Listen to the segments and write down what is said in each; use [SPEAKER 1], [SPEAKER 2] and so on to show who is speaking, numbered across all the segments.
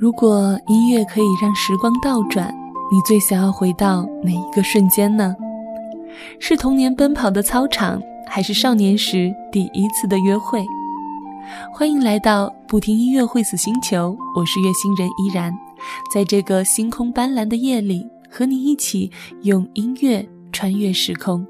[SPEAKER 1] 如果音乐可以让时光倒转，你最想要回到哪一个瞬间呢？是童年奔跑的操场，还是少年时第一次的约会？欢迎来到不听音乐会死星球，我是月星人依然，在这个星空斑斓的夜里，和你一起用音乐穿越时空。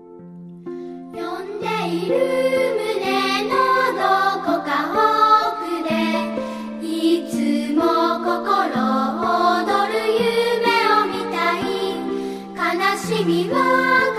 [SPEAKER 1] Happy birthday.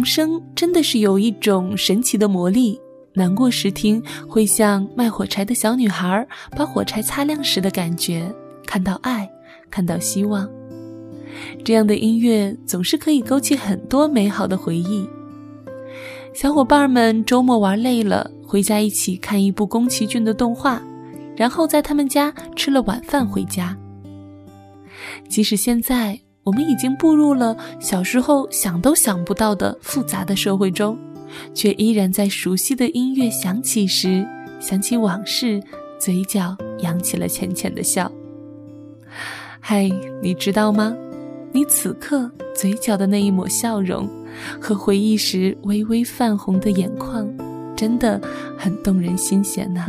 [SPEAKER 1] 童声真的是有一种神奇的魔力，难过时听会像卖火柴的小女孩把火柴擦亮时的感觉，看到爱，看到希望。这样的音乐总是可以勾起很多美好的回忆。小伙伴们周末玩累了，回家一起看一部宫崎骏的动画，然后在他们家吃了晚饭回家。即使现在。我们已经步入了小时候想都想不到的复杂的社会中，却依然在熟悉的音乐响起时，想起往事，嘴角扬起了浅浅的笑。嗨，你知道吗？你此刻嘴角的那一抹笑容，和回忆时微微泛红的眼眶，真的很动人心弦呐。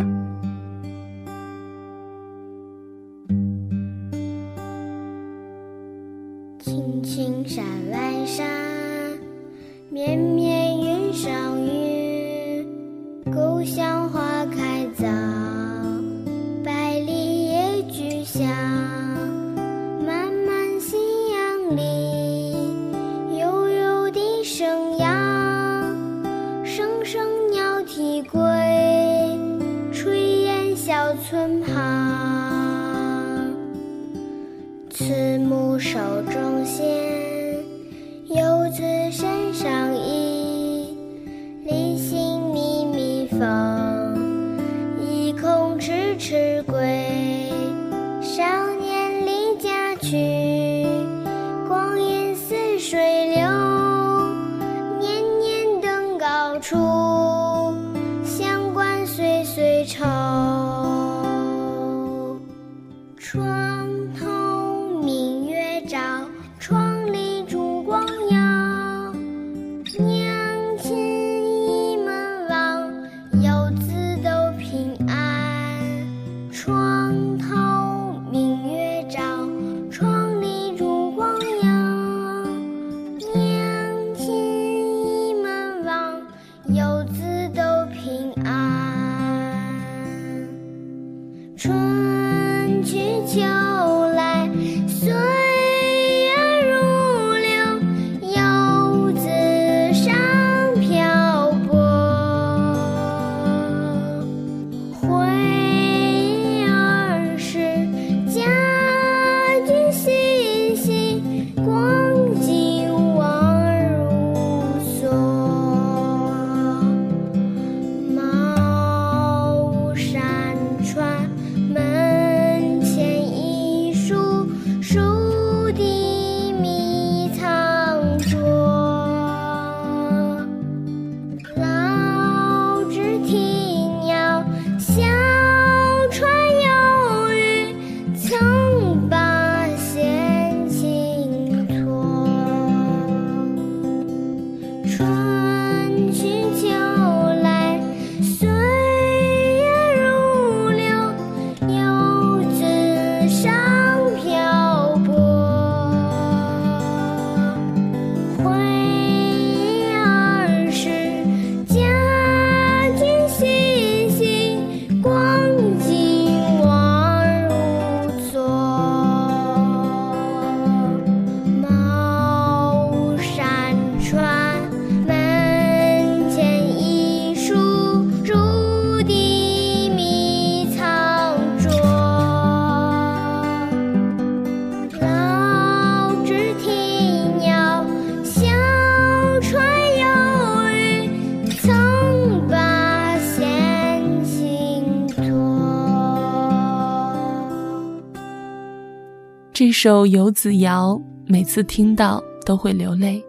[SPEAKER 2] 这首《游子谣》，每次听到都会流泪。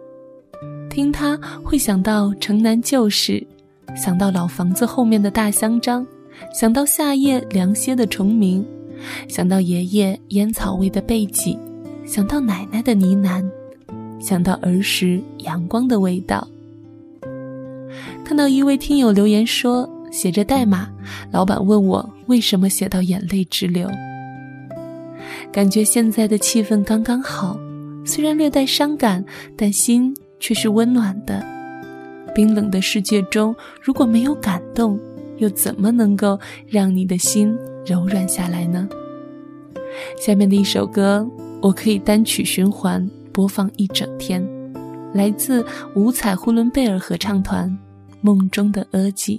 [SPEAKER 2] 听它会想到城南旧事，想到老房子后面的大香樟，想到夏夜凉歇的虫鸣，想到爷爷烟草味的背脊，想到奶奶的呢喃，想到儿时阳光的味道。看到一位听友留言说写着代码，老板问我为什么写到眼泪直流。感觉现在的气氛刚刚好，虽然略带伤感，但心却是温暖的。冰冷的世界中，如果没有感动，又怎么能够让你的心柔软下来呢？下面的一首歌，我可以单曲循环播放一整天，来自五彩呼伦贝尔合唱团《梦中的阿季》。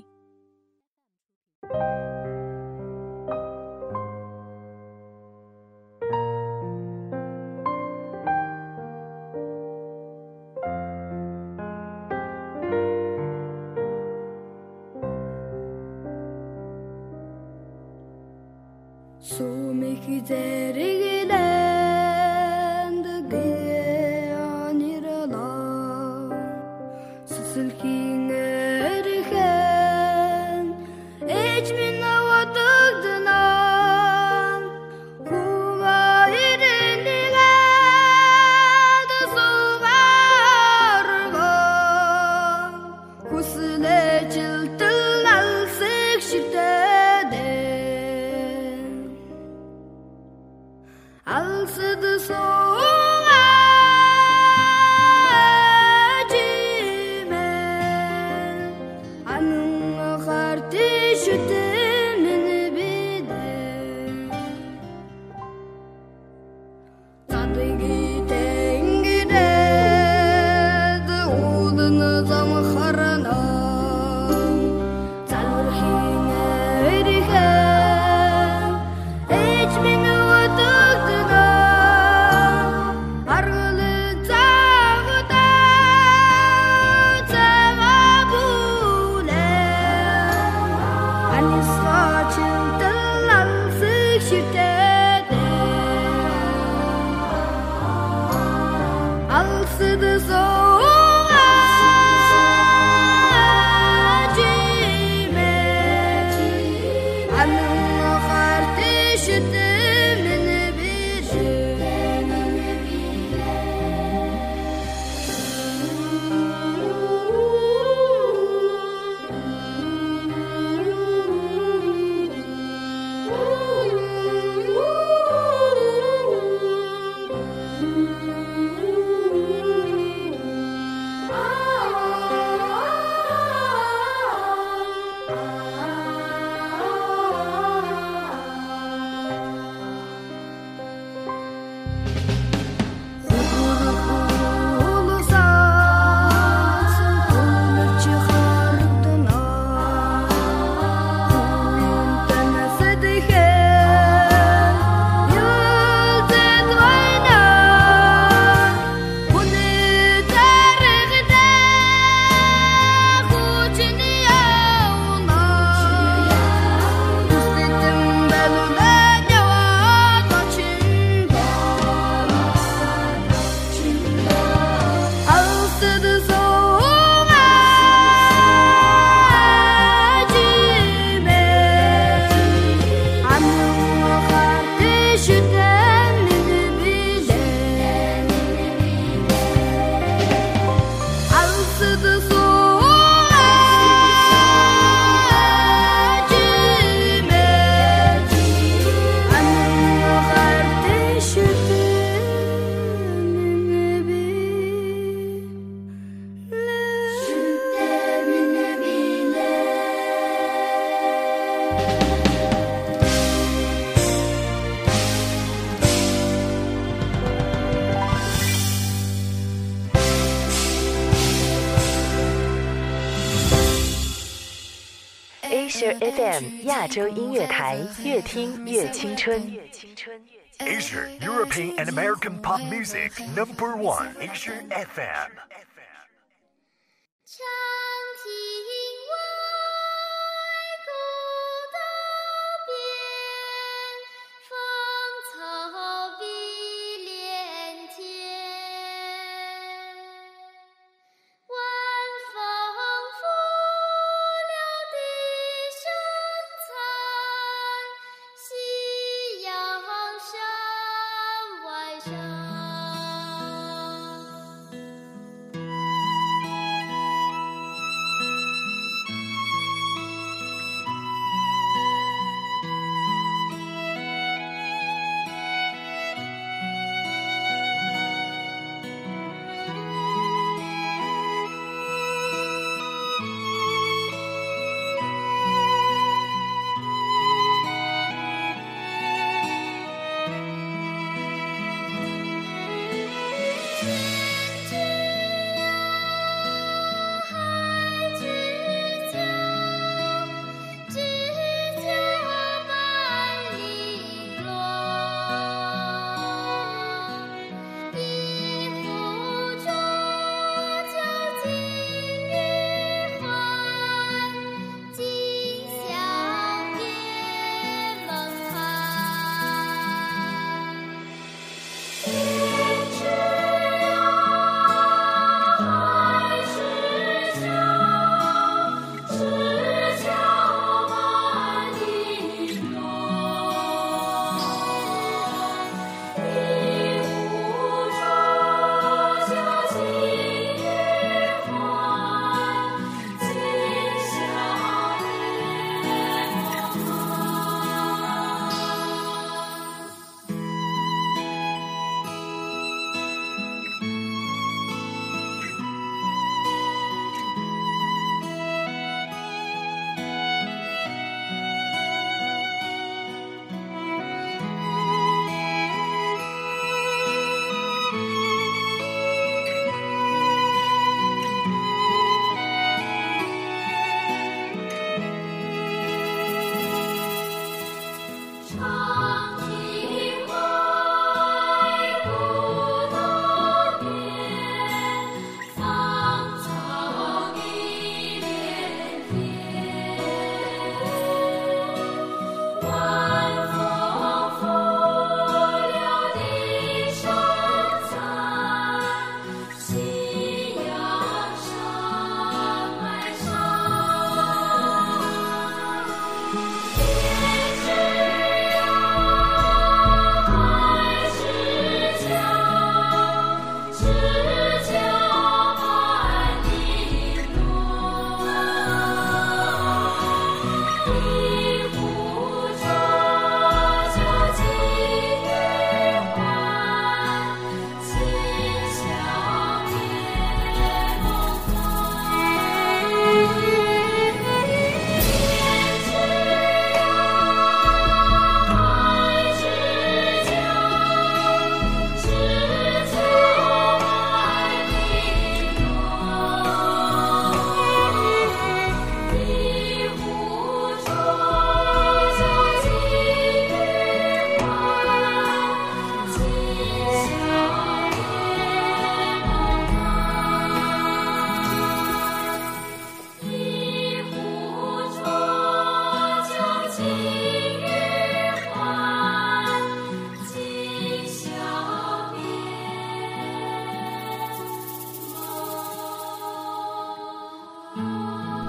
[SPEAKER 3] 亚洲音乐台，越听越青春。
[SPEAKER 1] Asia European and American Pop Music Number One Asia FM。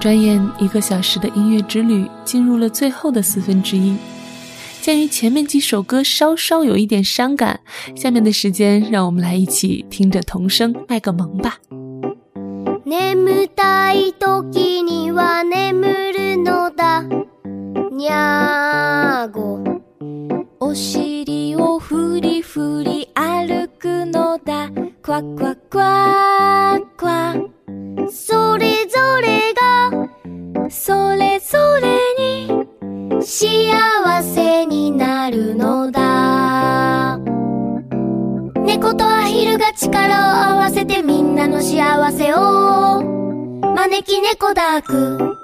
[SPEAKER 2] 转眼一个小时的音乐之旅进入了最后的四分之一。鉴于前面几首歌稍稍有一点伤感，下面的时间让我们来一起听着童声卖个萌吧。
[SPEAKER 1] 眠たい時には眠るのだにゃーごお尻をふりふり歩くのだクワクワクワ 幸せを。招き猫ダーク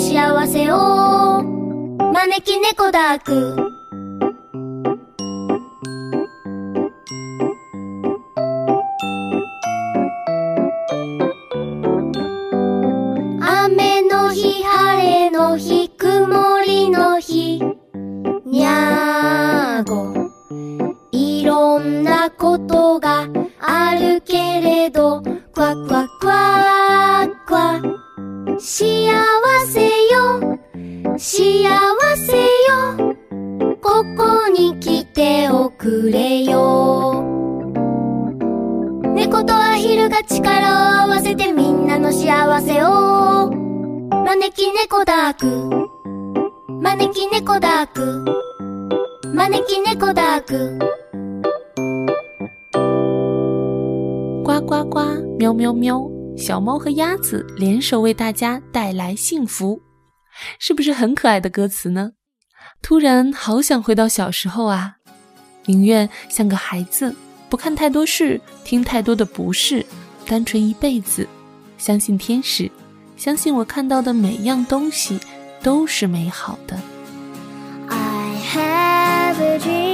[SPEAKER 1] 幸せを。招き猫ダーク。雨の日晴れの日曇りの日。にゃーごいろんなことがあるけれどクワクワクワ幸せよ。ここに来ておくれよ。猫とアヒルが力を合わせてみんなの幸せを。招き猫ダーク。招き猫ダーク。招き猫ダーク。
[SPEAKER 2] 呱呱呱，喵喵喵，小猫和鸭子联手为大家带来幸福，是不是很可爱的歌词呢？突然好想回到小时候啊，宁愿像个孩子，不看太多事，听太多的不是，单纯一辈子，相信天使，相信我看到的每样东西都是美好的。
[SPEAKER 1] I have a dream,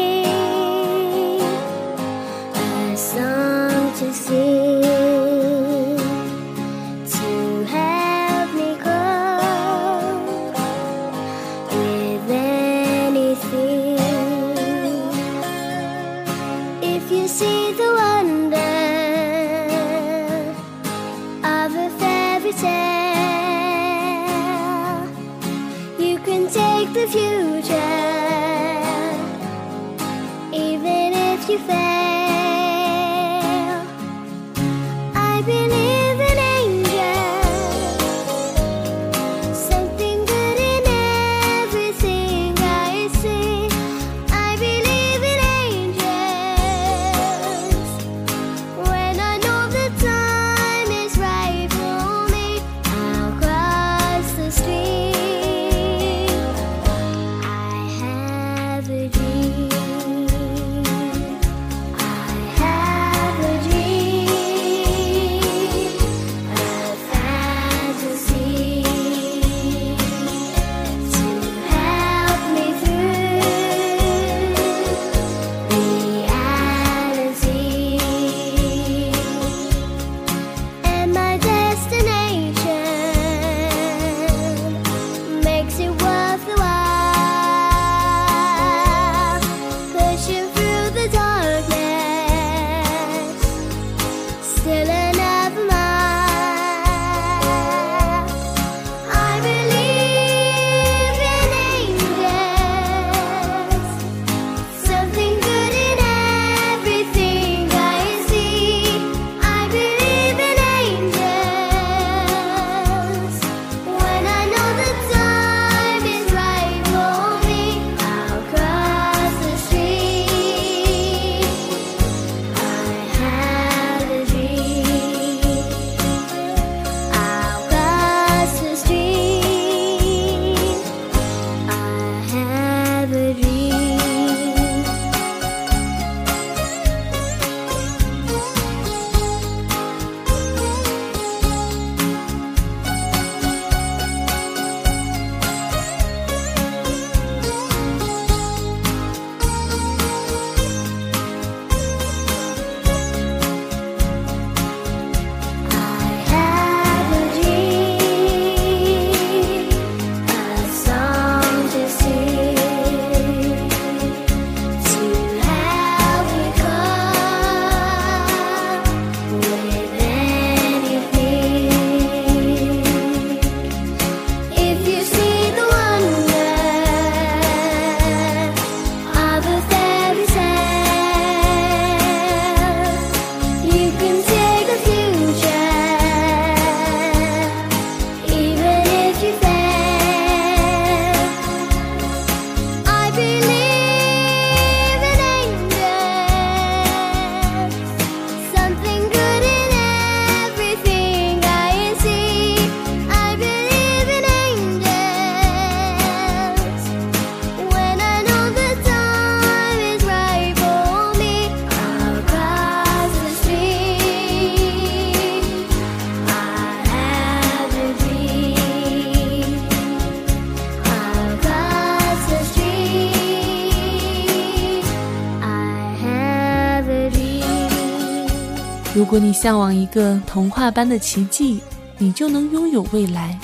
[SPEAKER 2] 如果你向往一个童话般的奇迹，你就能拥有未来，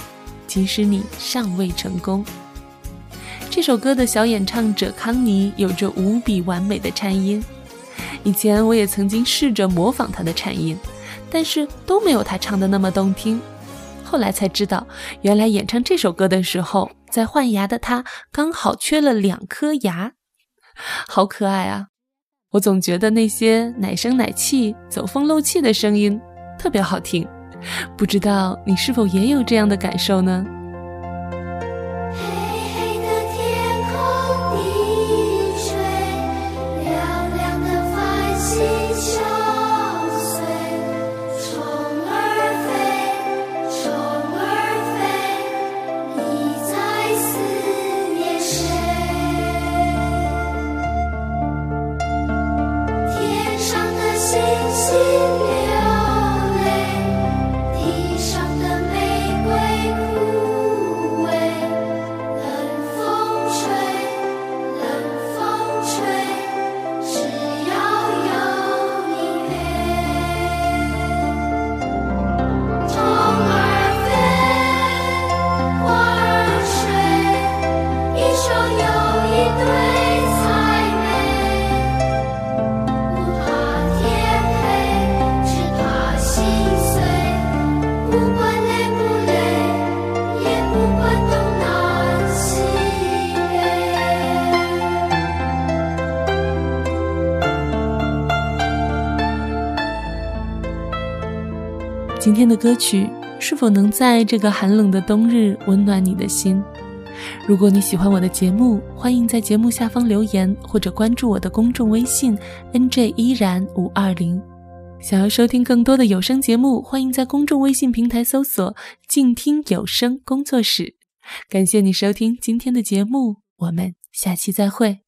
[SPEAKER 2] 即使你尚未成功。这首歌的小演唱者康妮有着无比完美的颤音，以前我也曾经试着模仿她的颤音，但是都没有她唱的那么动听。后来才知道，原来演唱这首歌的时候，在换牙的她刚好缺了两颗牙，好可爱啊！我总觉得那些奶声奶气、走风漏气的声音特别好听，不知道你是否也有这样的感受呢？今天的歌曲是否能在这个寒冷的冬日温暖你的心？如果你喜欢我的节目，欢迎在节目下方留言或者关注我的公众微信 n j 依然五二零。想要收听更多的有声节目，欢迎在公众微信平台搜索“静听有声工作室”。感谢你收听今天的节目，我们下期再会。